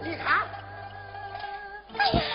你看哎呀。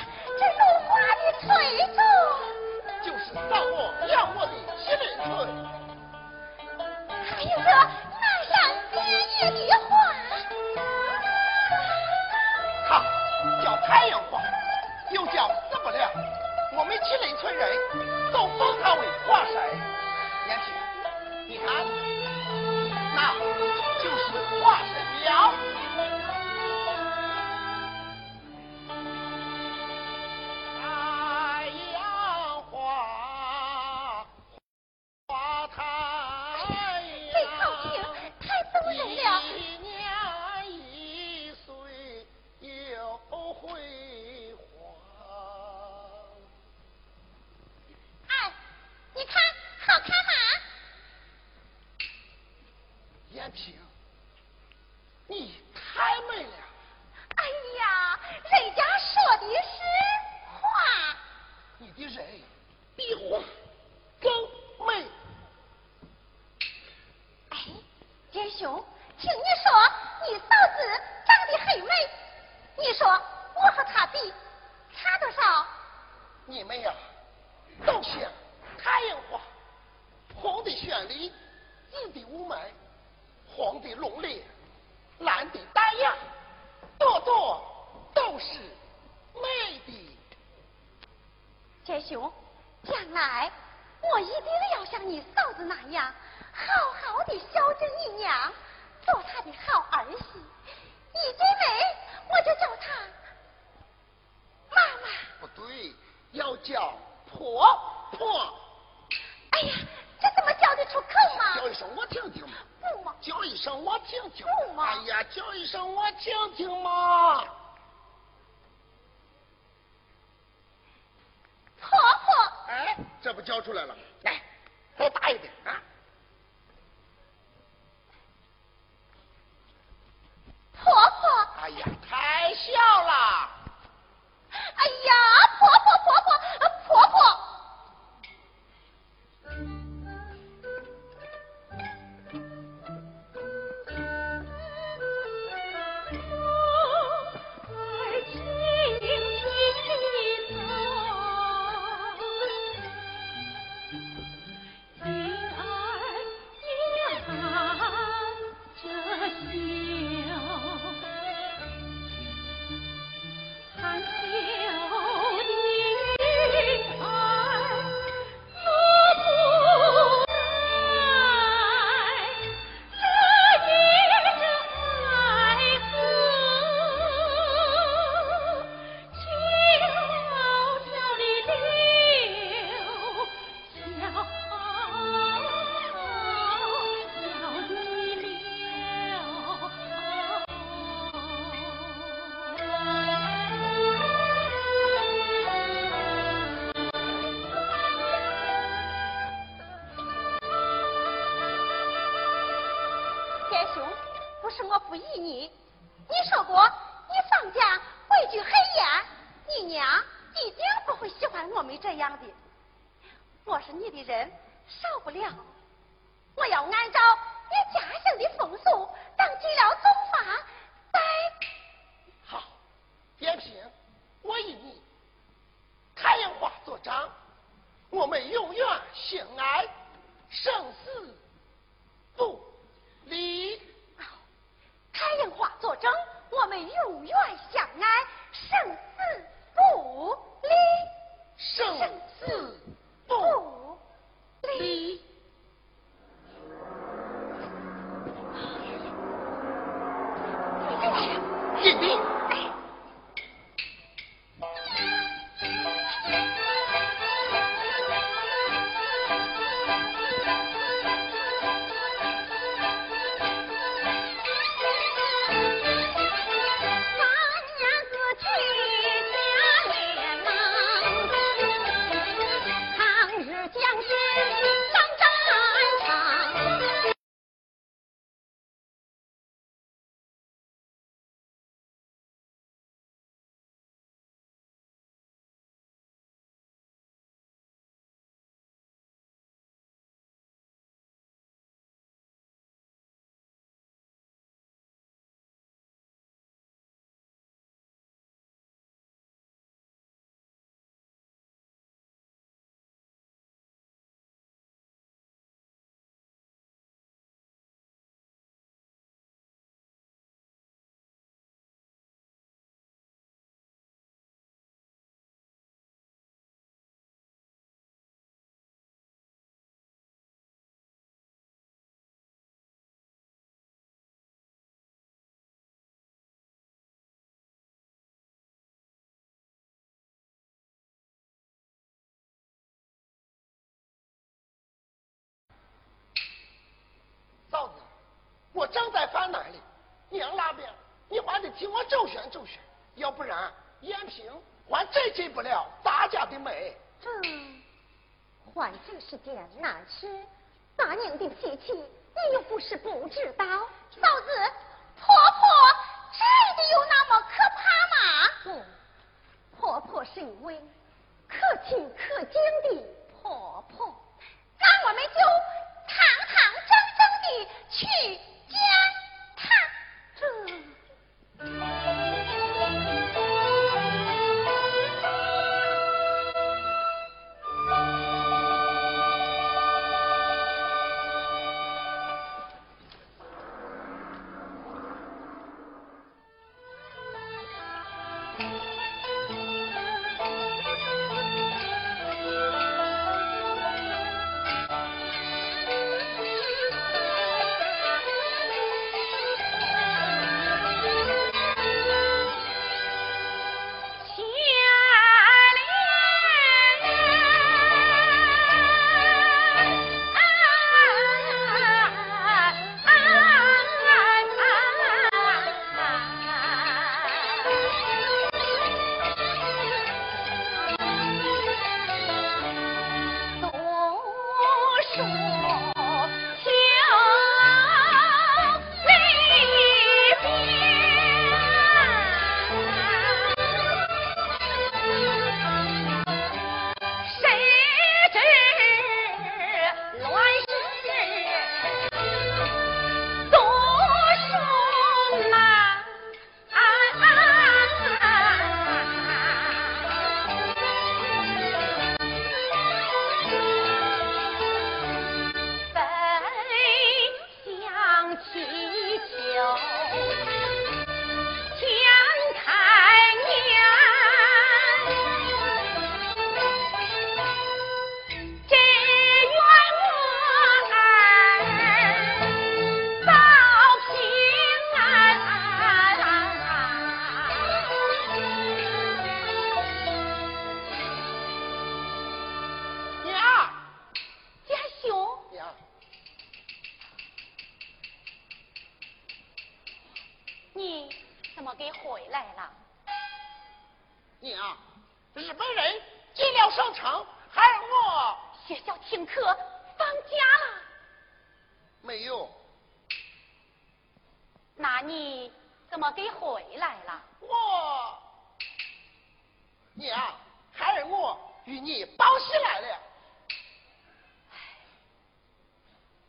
我正在犯难里，娘那边你还得替我周旋周旋，要不然延平还真进不了大家的美。这还真是件难事。大娘的脾气，你又不是不知道。嫂子，婆婆真的有那么可怕吗？嗯，婆婆是一位可亲可敬的婆婆，那我们就堂堂正正的去。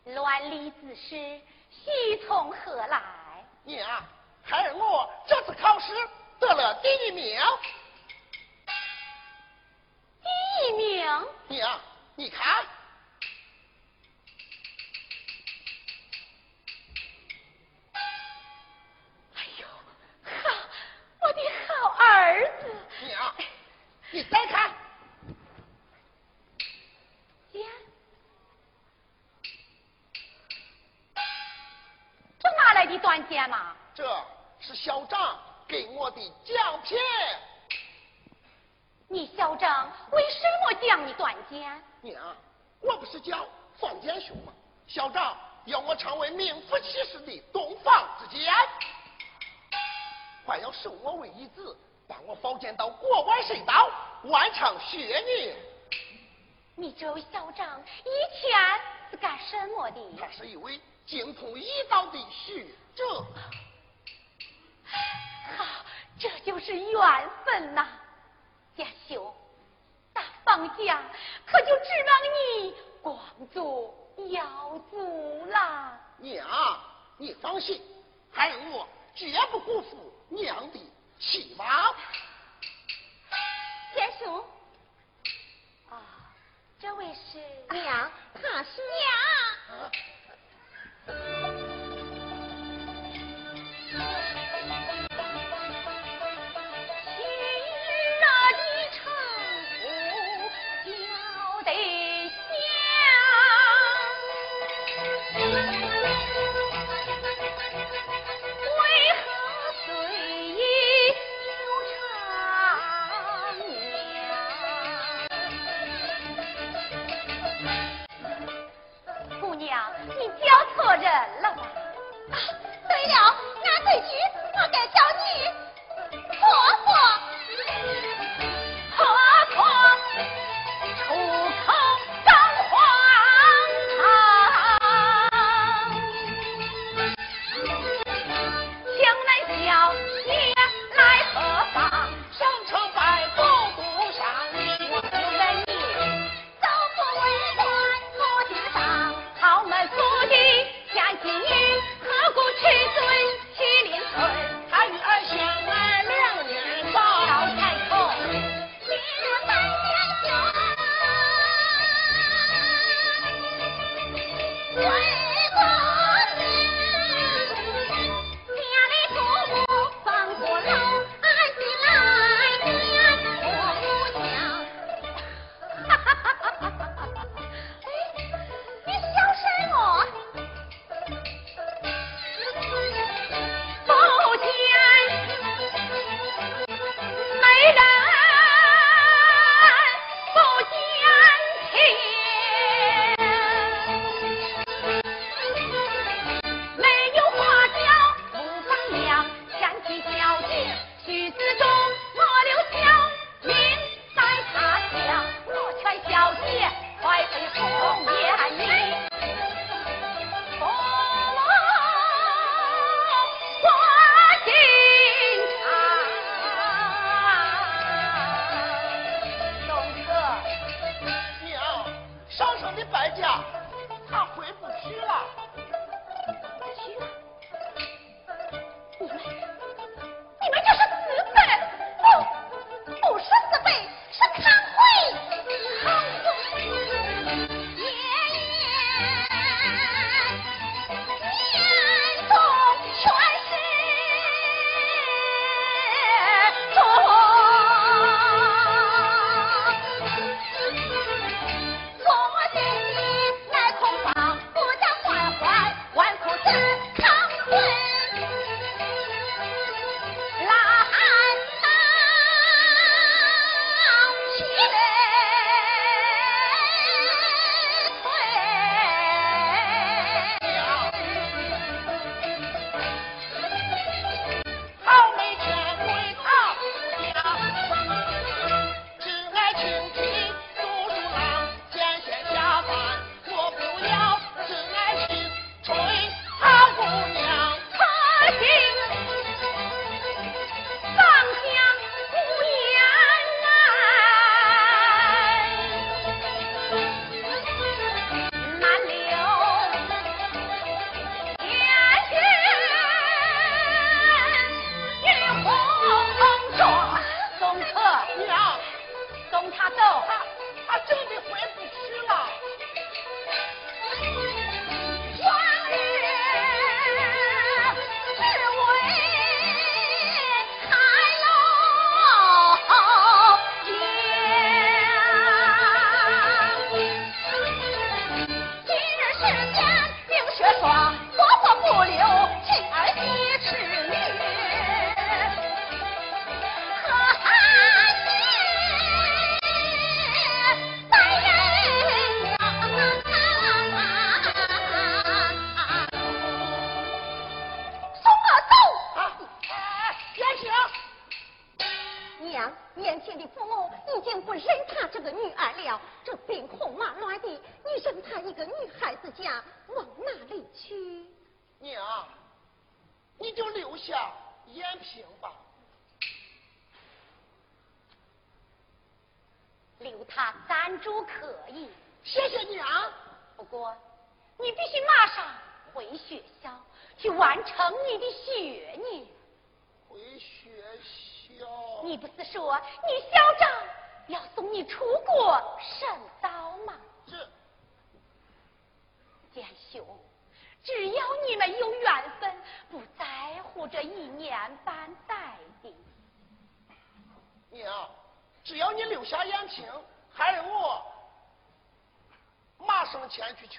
乱里子诗，喜从何来？娘，孩儿我这次考试得了第一名。第一名。娘，你看。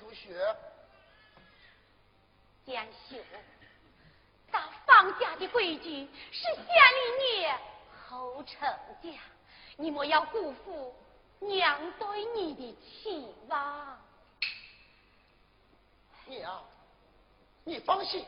不学，连秀，咱方家的规矩是先立业后成家，你莫要辜负娘对你的期望。娘，你放心。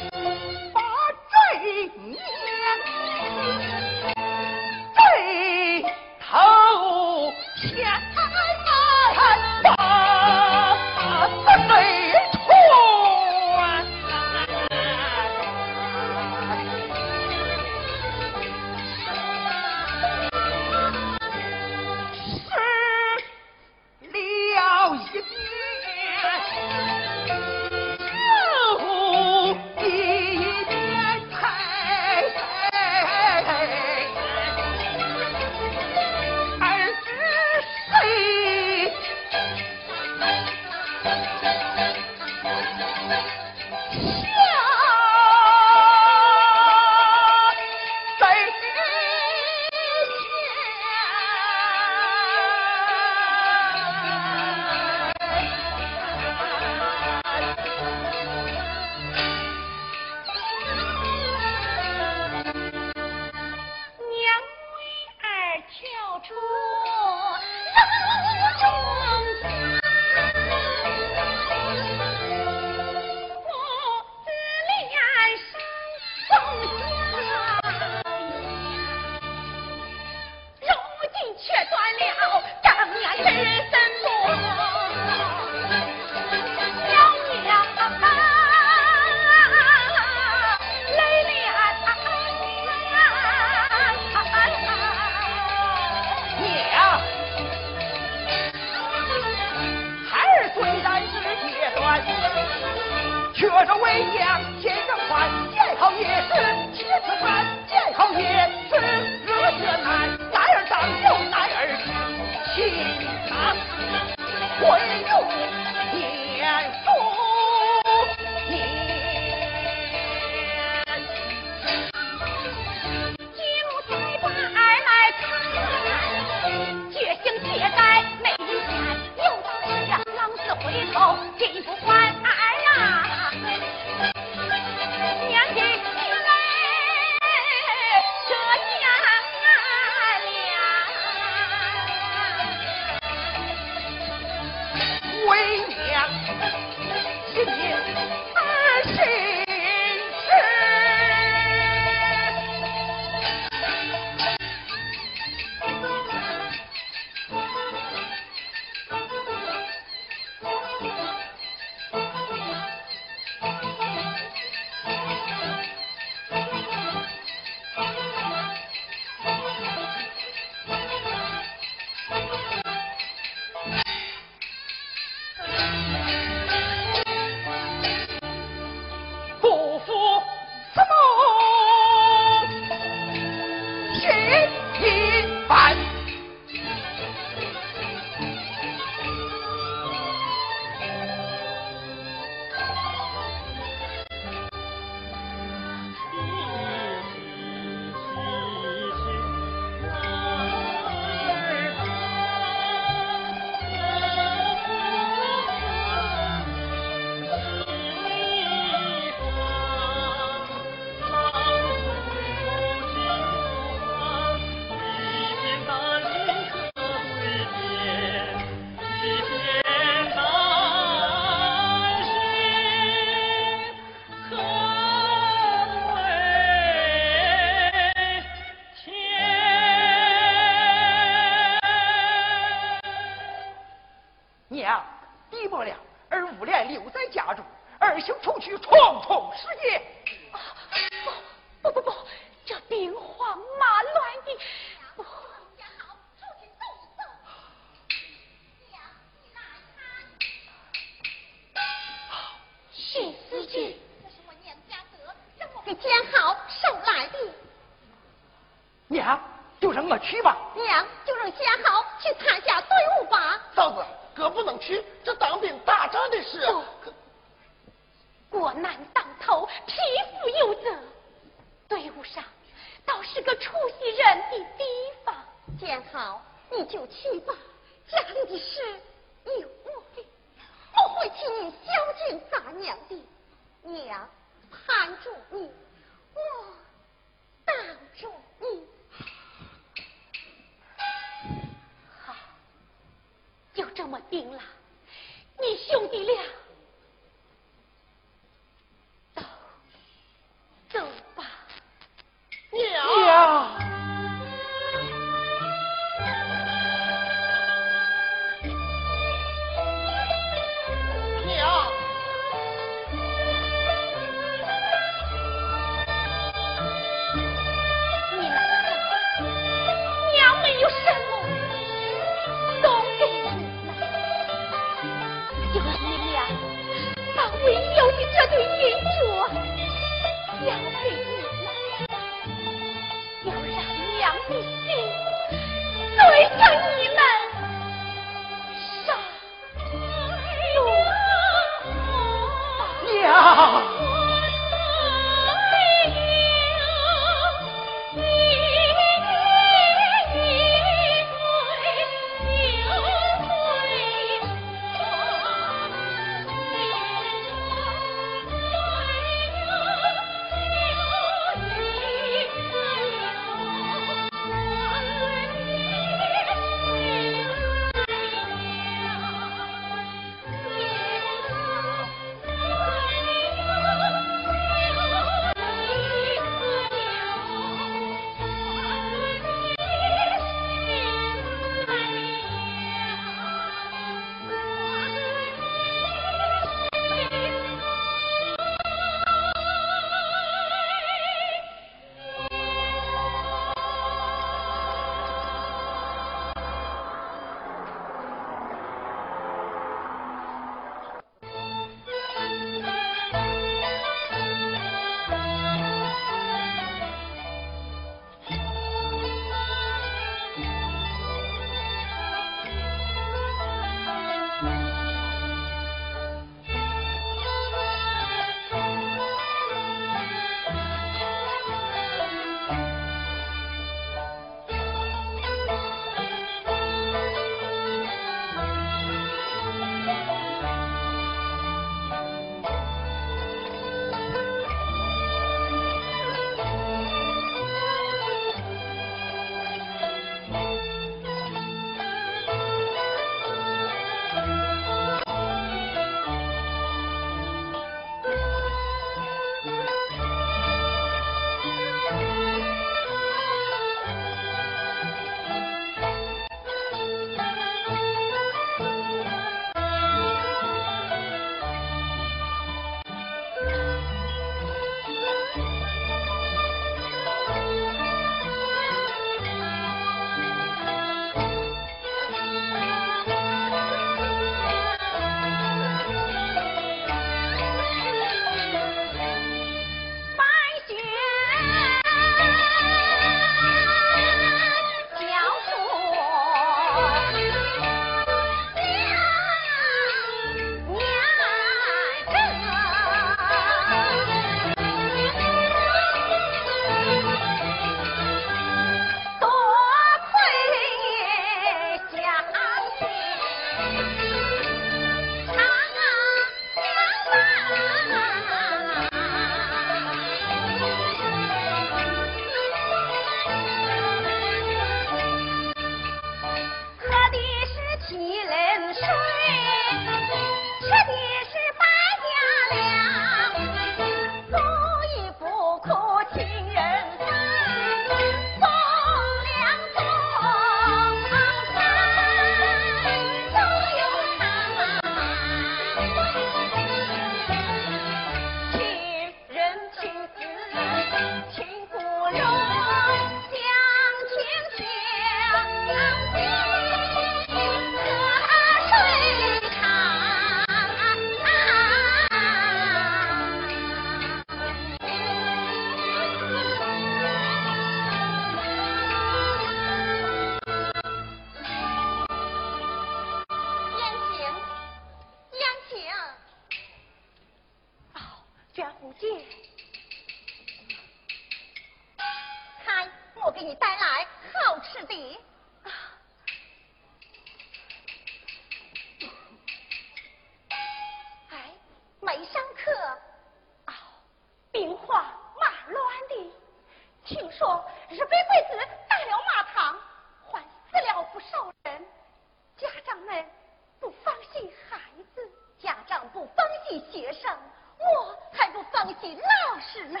你的老实呢？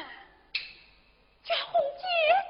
叫红姐。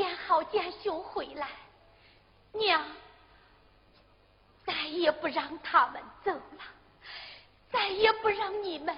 见好见兄回来，娘再也不让他们走了，再也不让你们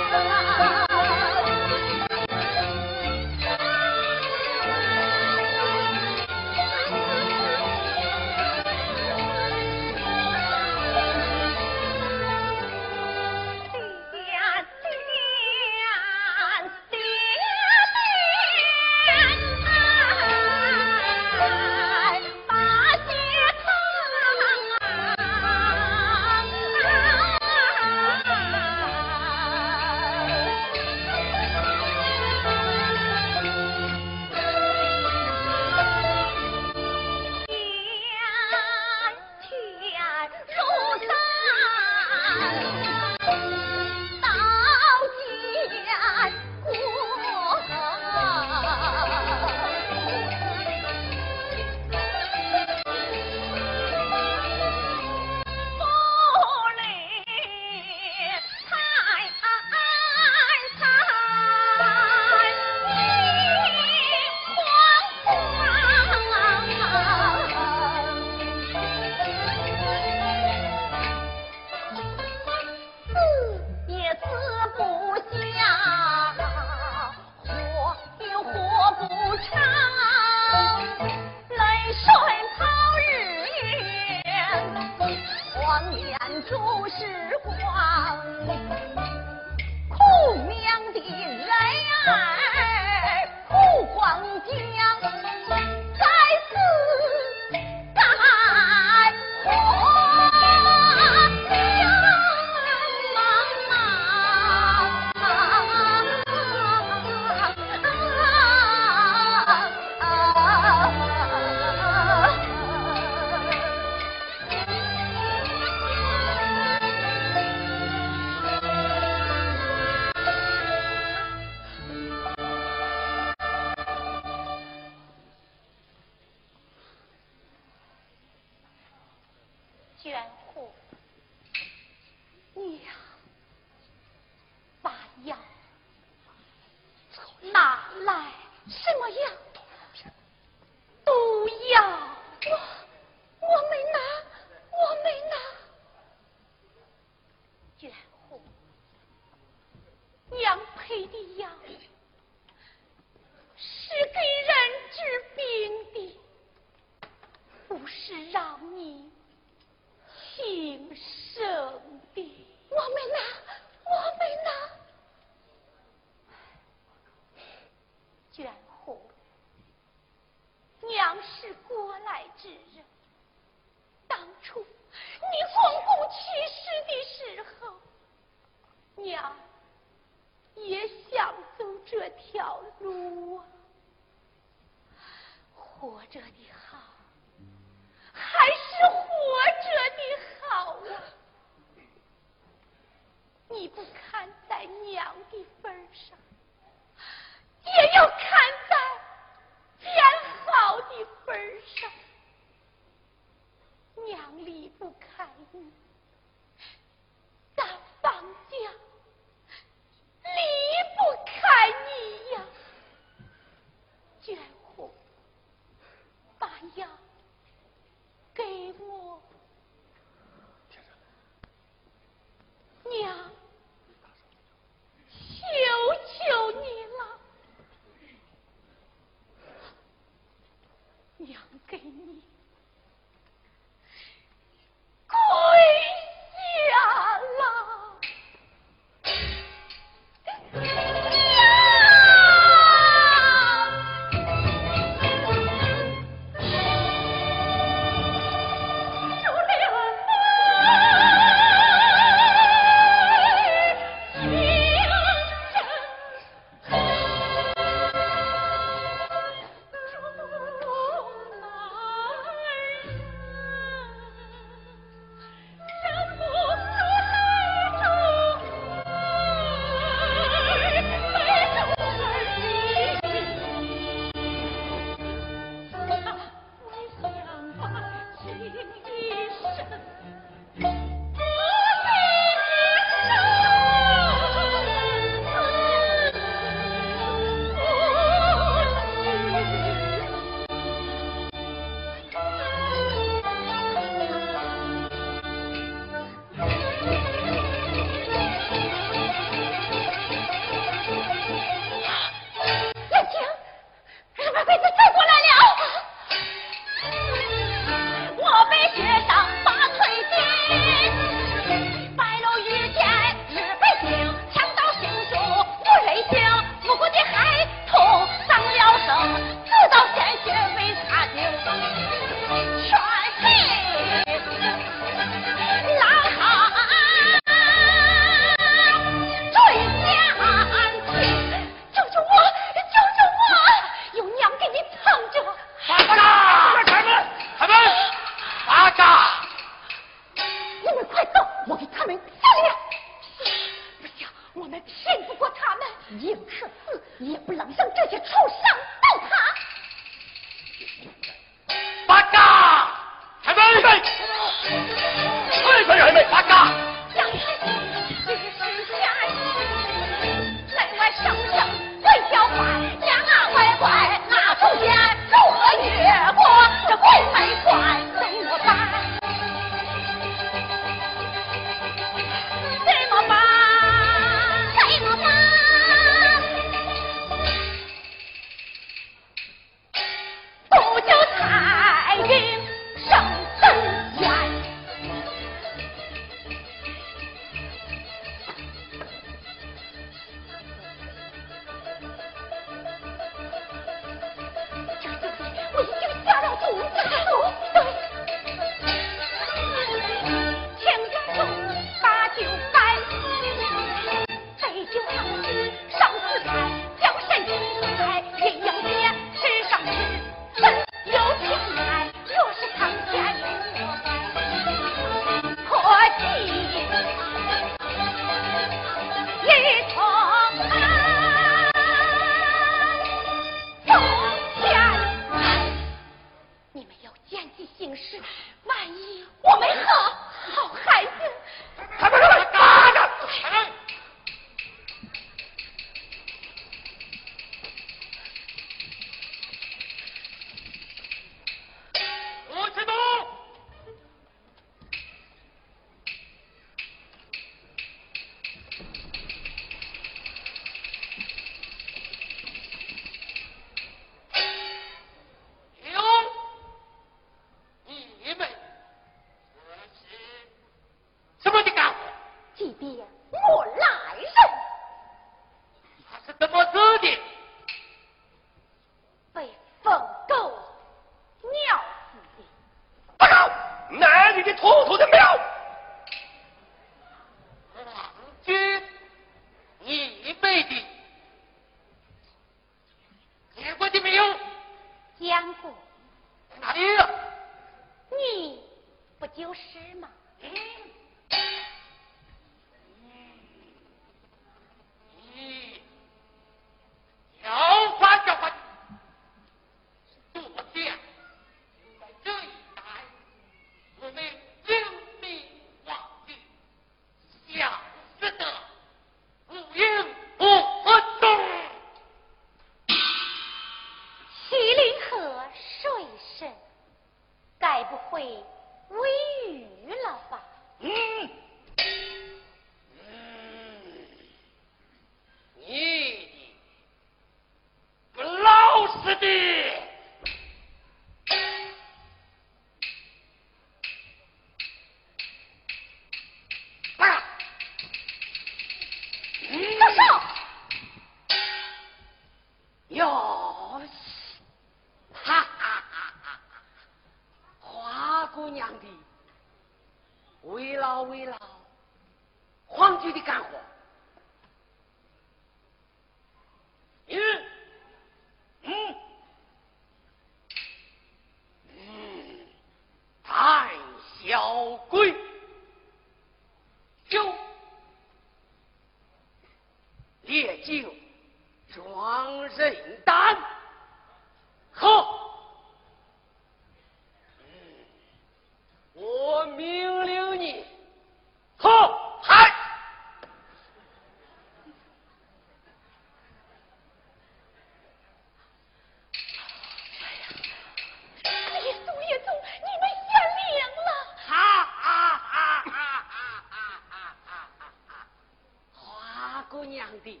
弟，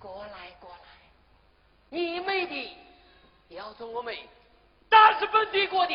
过来过来，你妹的，要做我们大日本帝国的。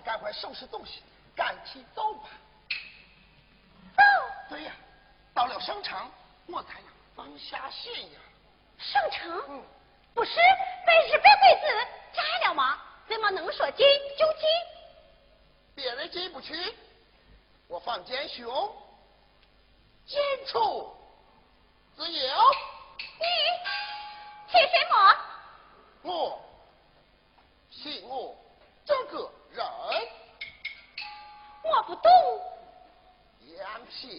赶快收拾东西，赶起走吧。走，对呀，到了省城，我才能放下心呀。省城嗯，不是被日本鬼子摘了吗？怎么能说进就进？别人进不去，我方奸雄进出自由。你姓什么？我信我这个人，我不懂。杨平。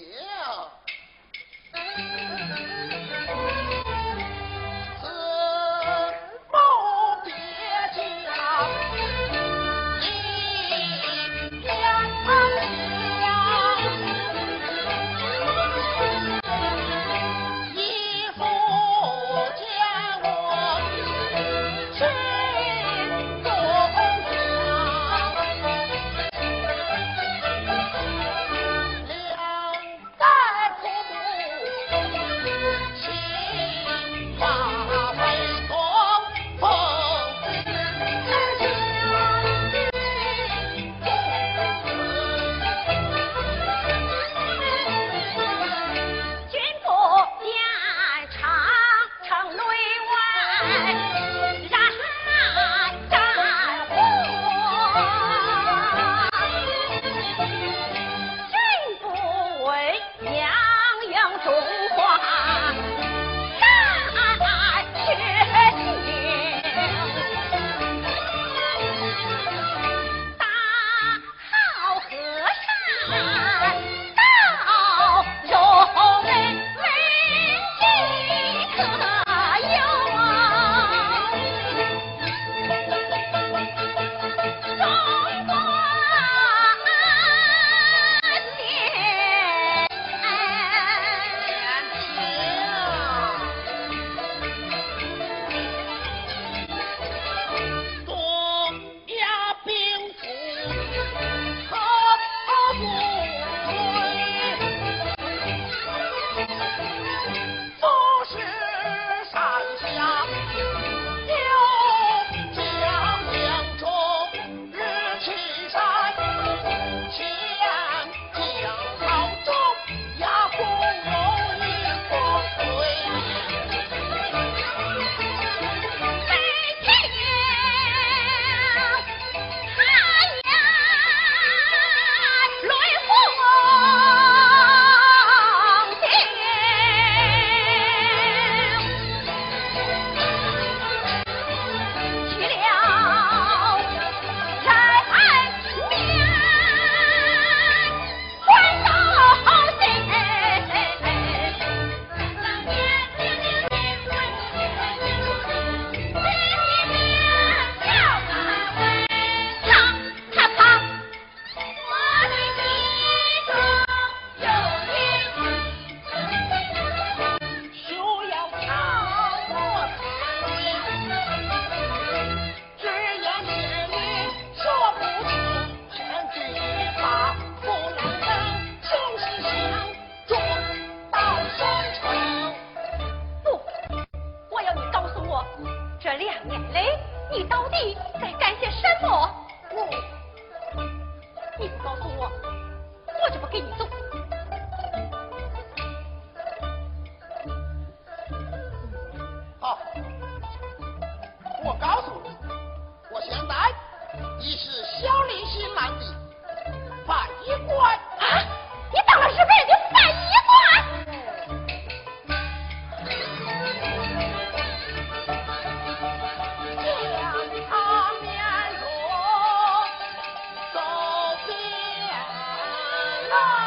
了，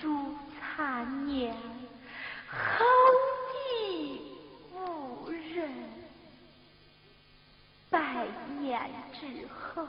朱残年，后帝无人，百年之后。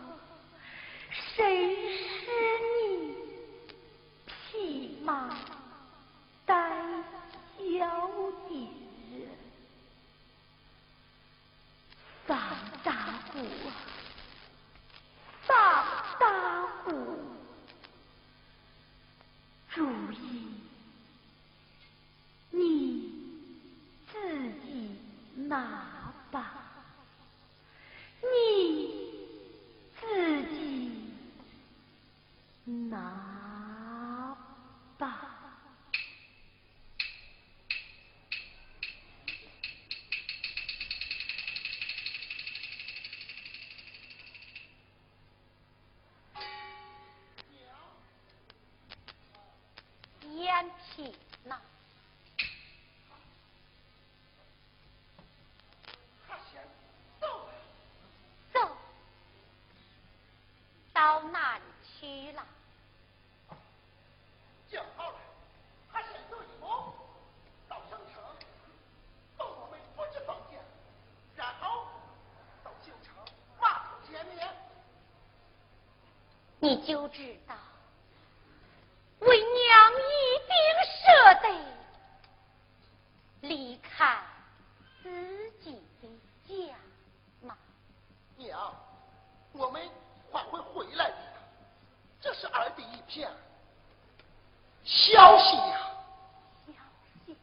你就知道，为娘一定舍得离开自己的家吗？娘，我们还会回来的，这是儿的一片消息呀。消息？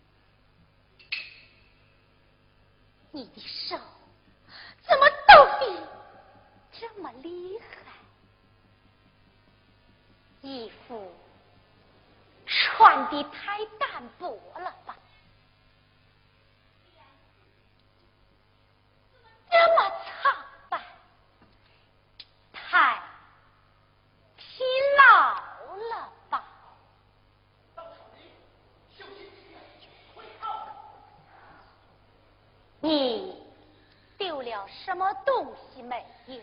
你的手怎么抖的这么厉害？衣服穿的太单薄了吧？这么苍白，太疲劳了吧？你丢了什么东西没有？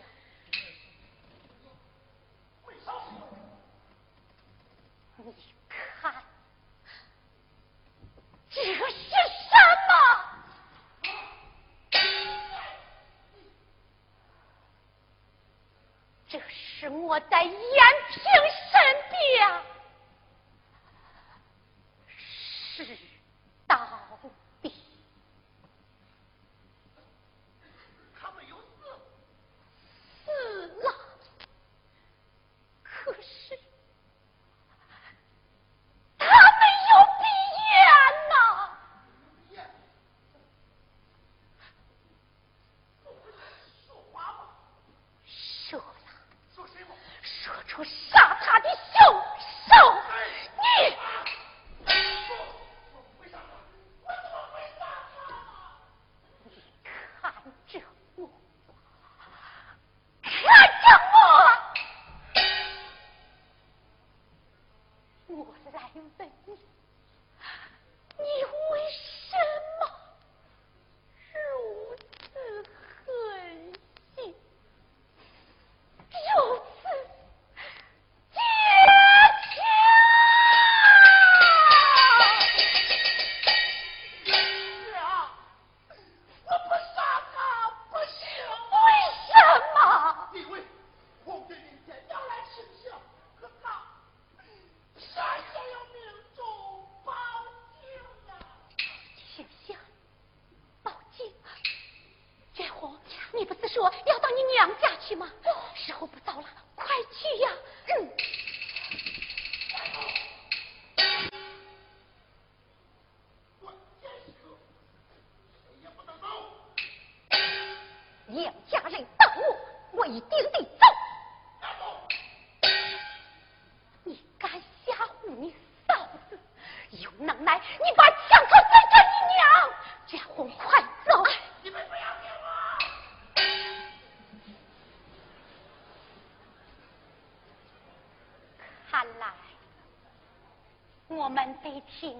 It's.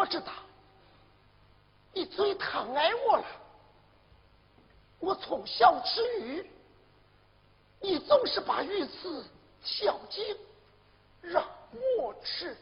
我知道你最疼爱我了，我从小吃鱼，你总是把鱼刺挑尖让我吃。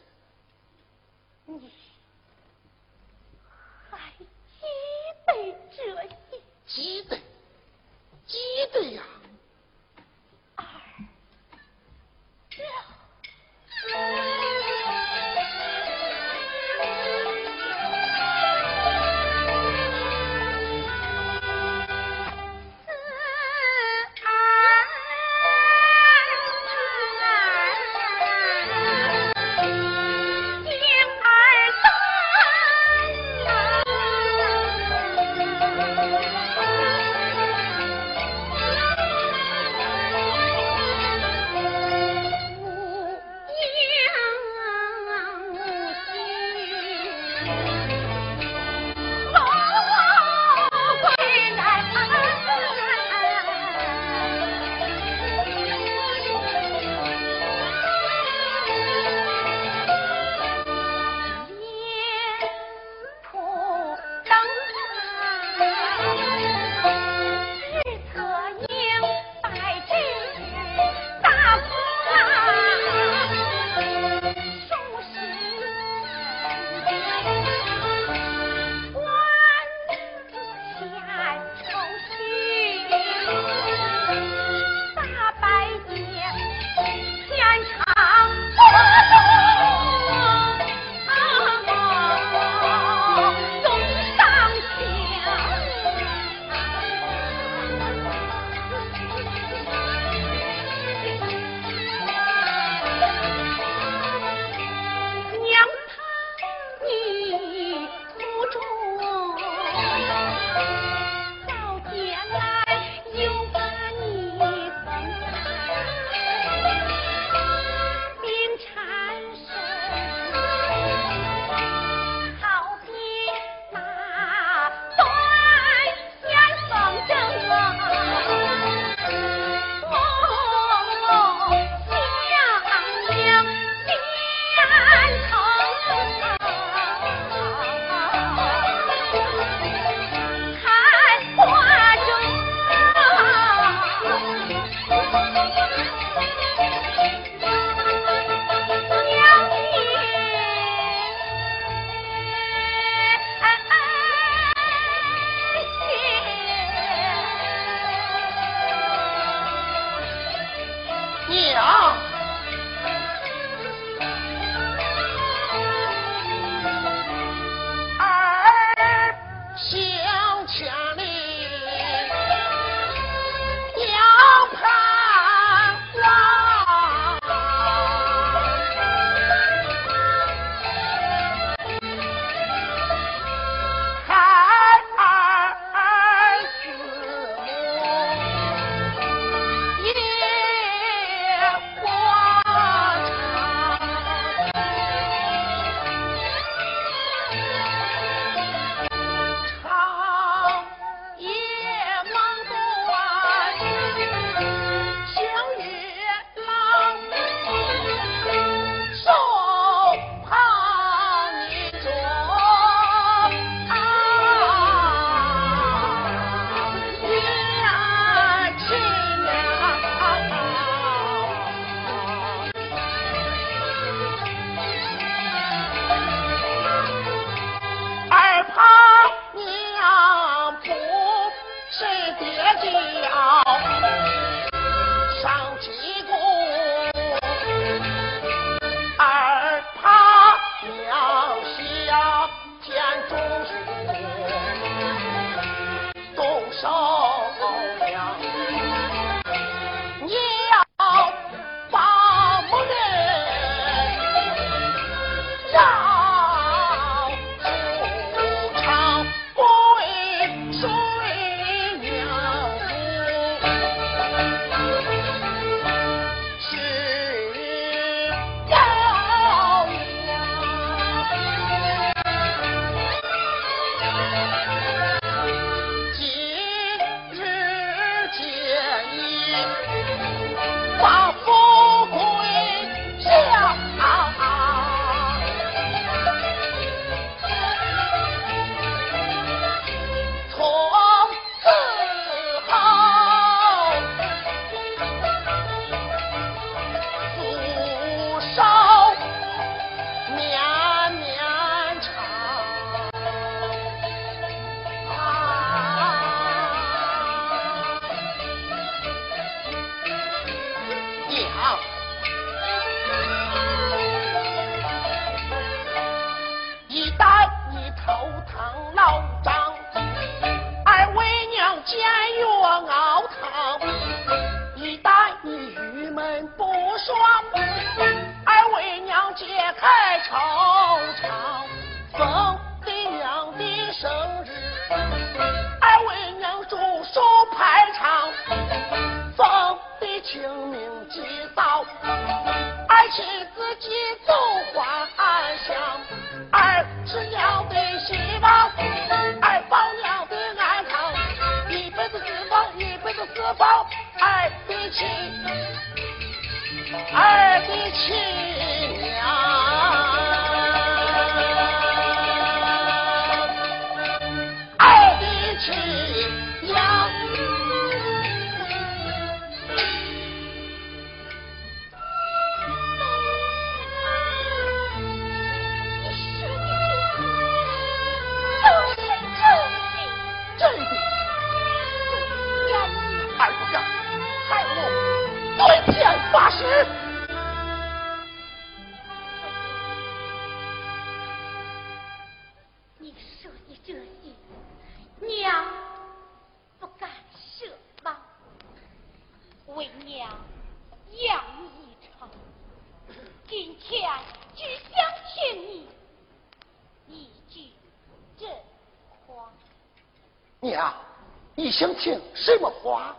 你想听什么话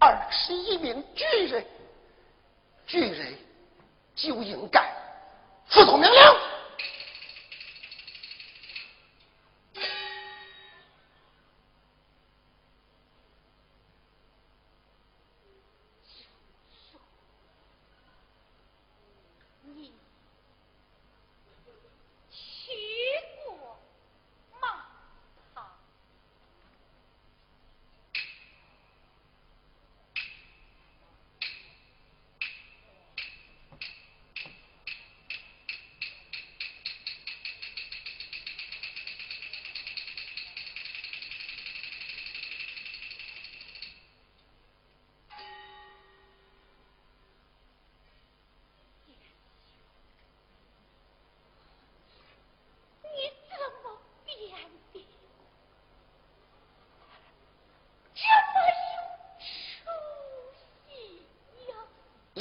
儿是一名巨人，巨人就应该服从命令。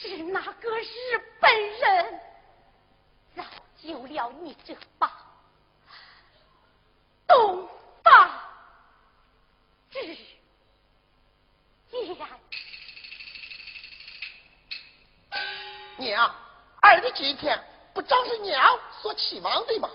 是那个日本人造就了你这把东方。是剑。娘，儿的今天不正是娘所期望的吗？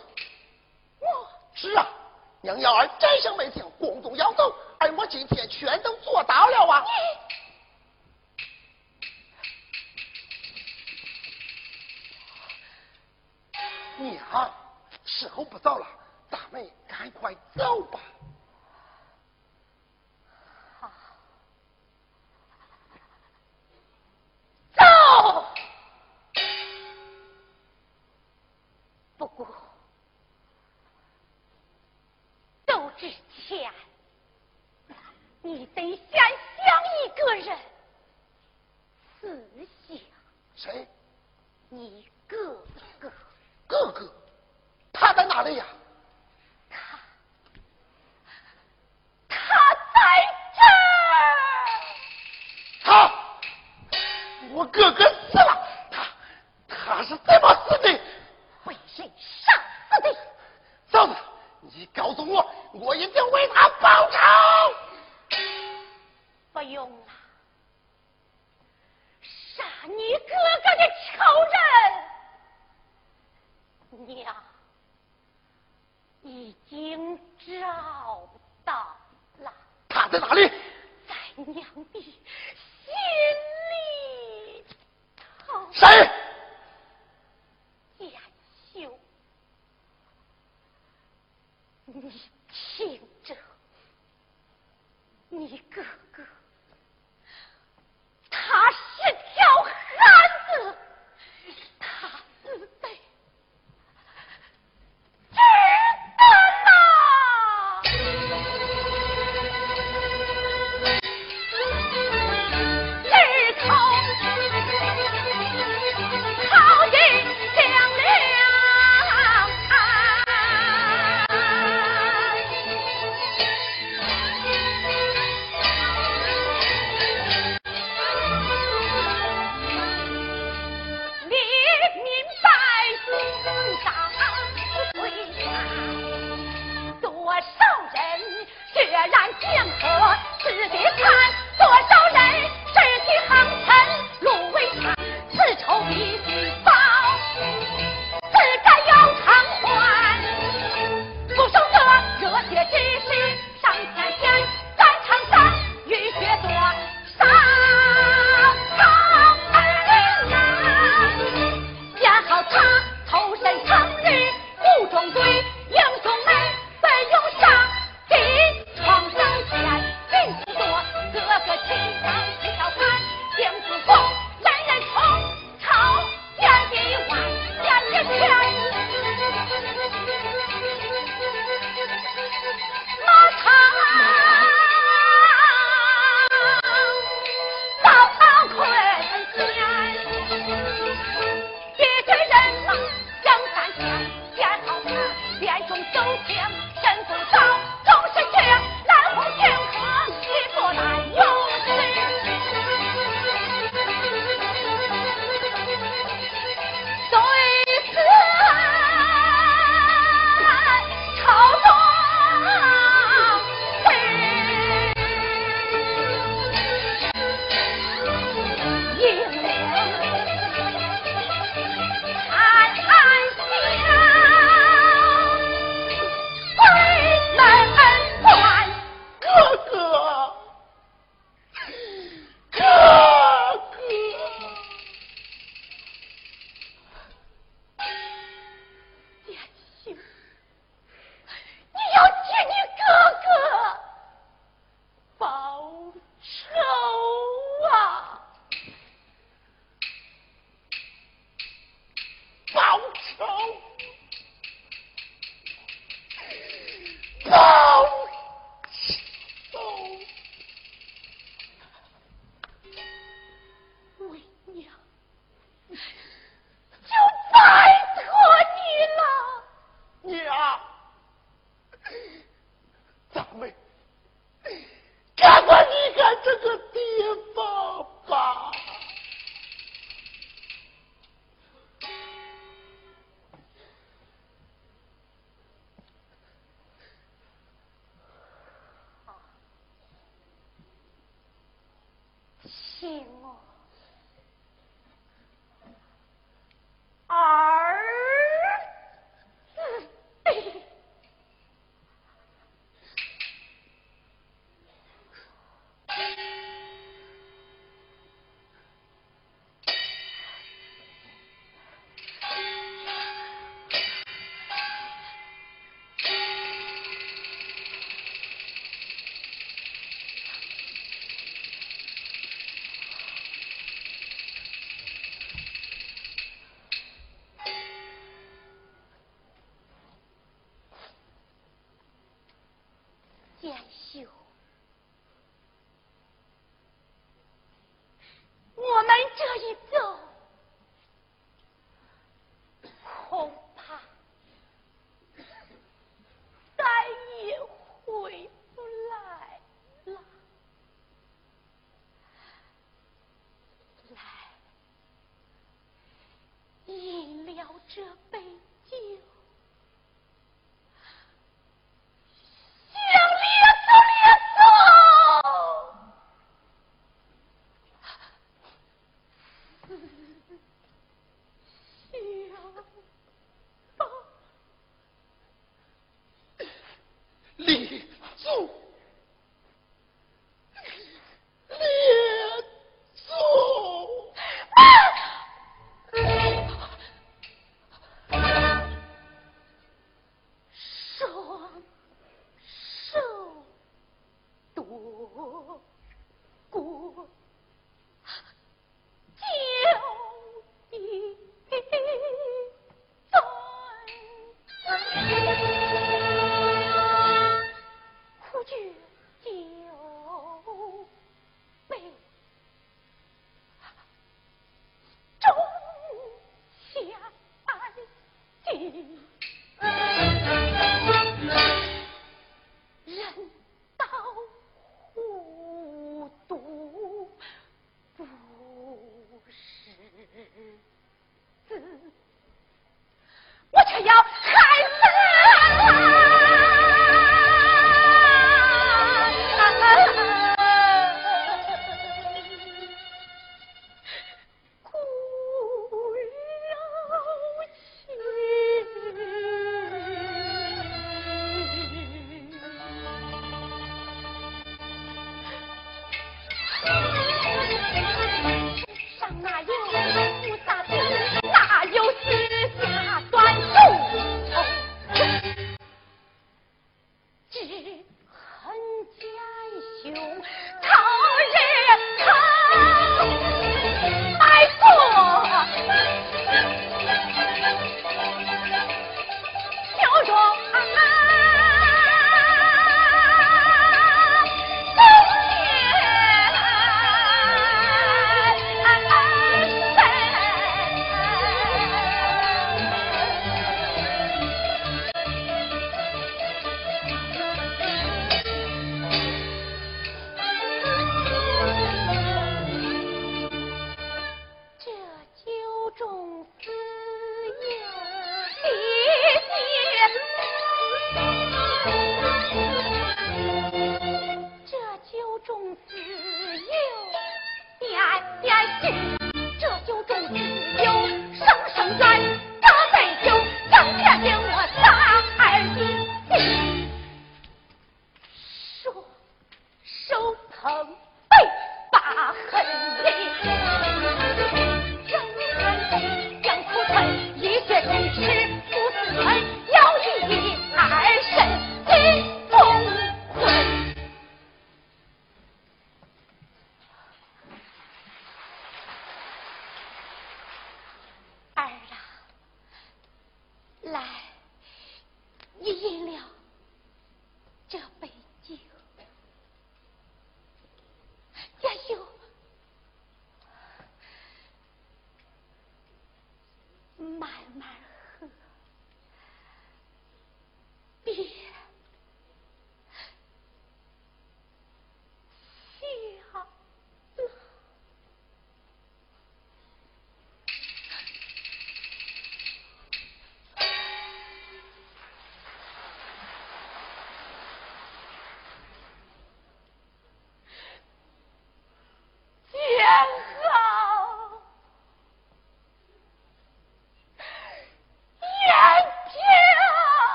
这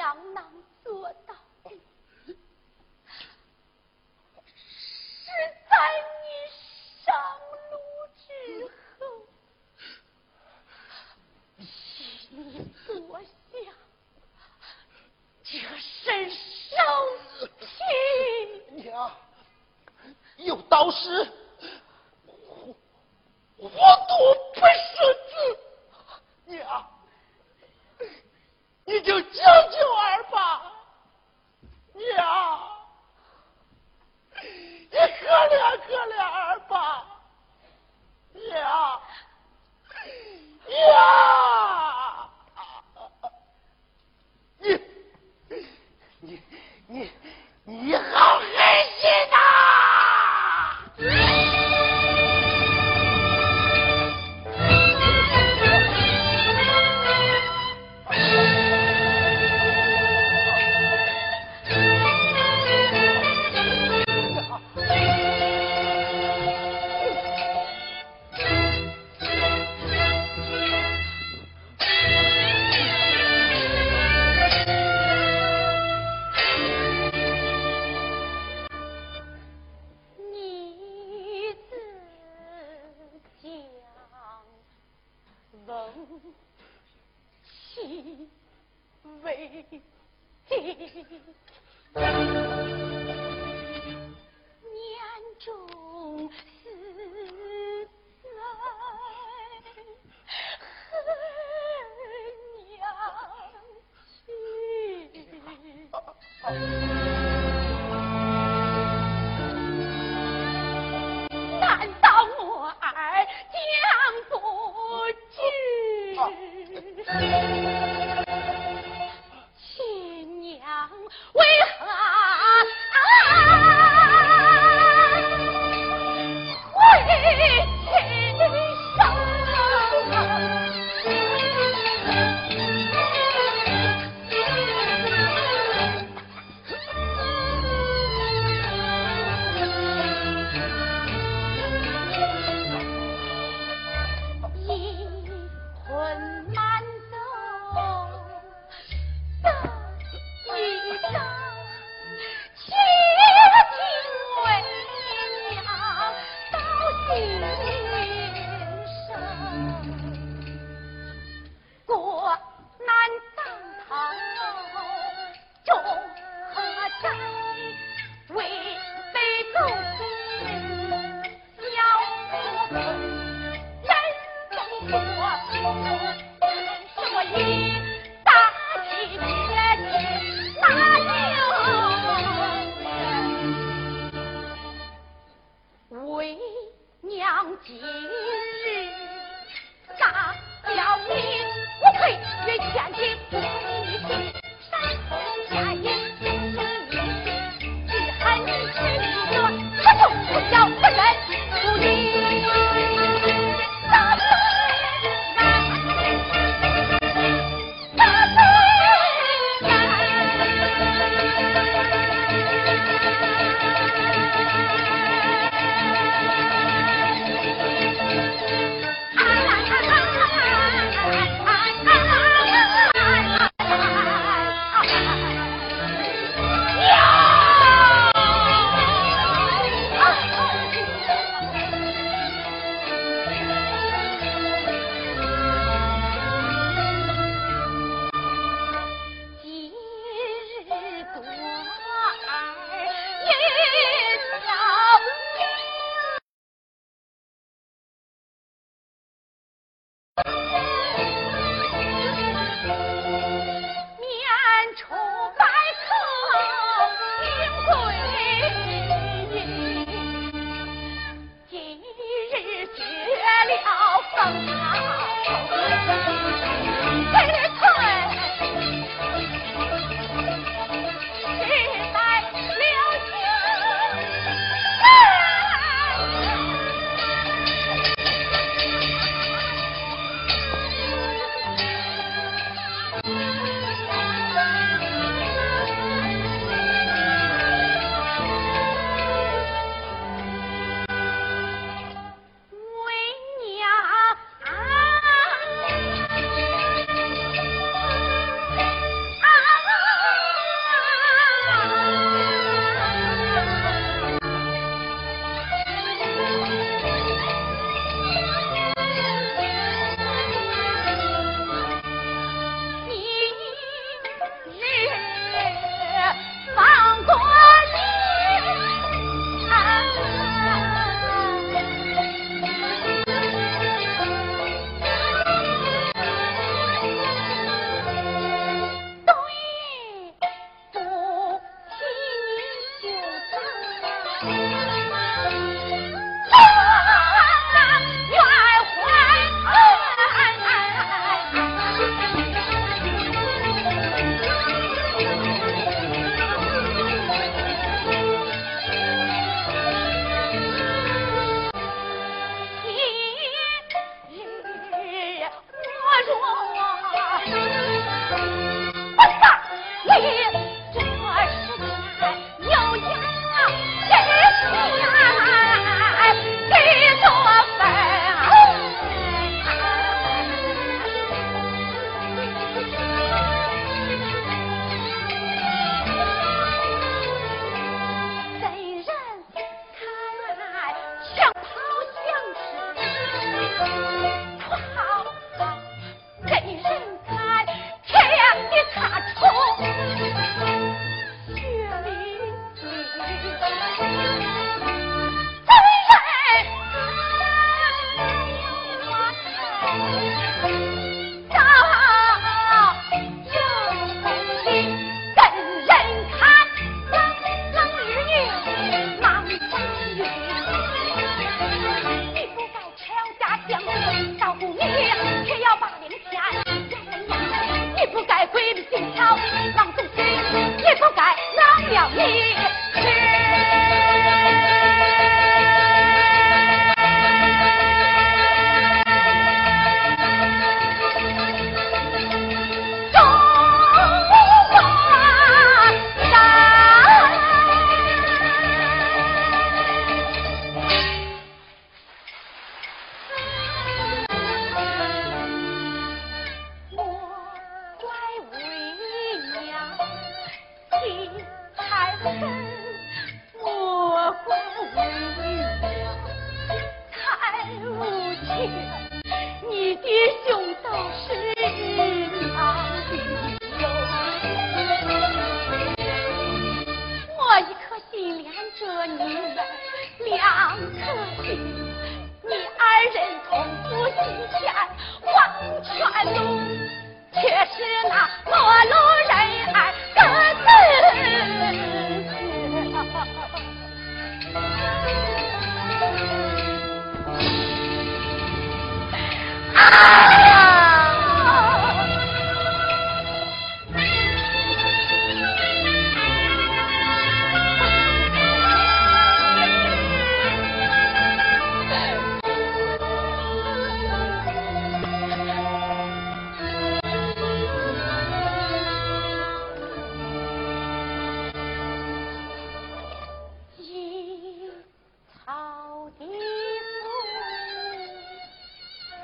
娘能做到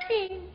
nothing.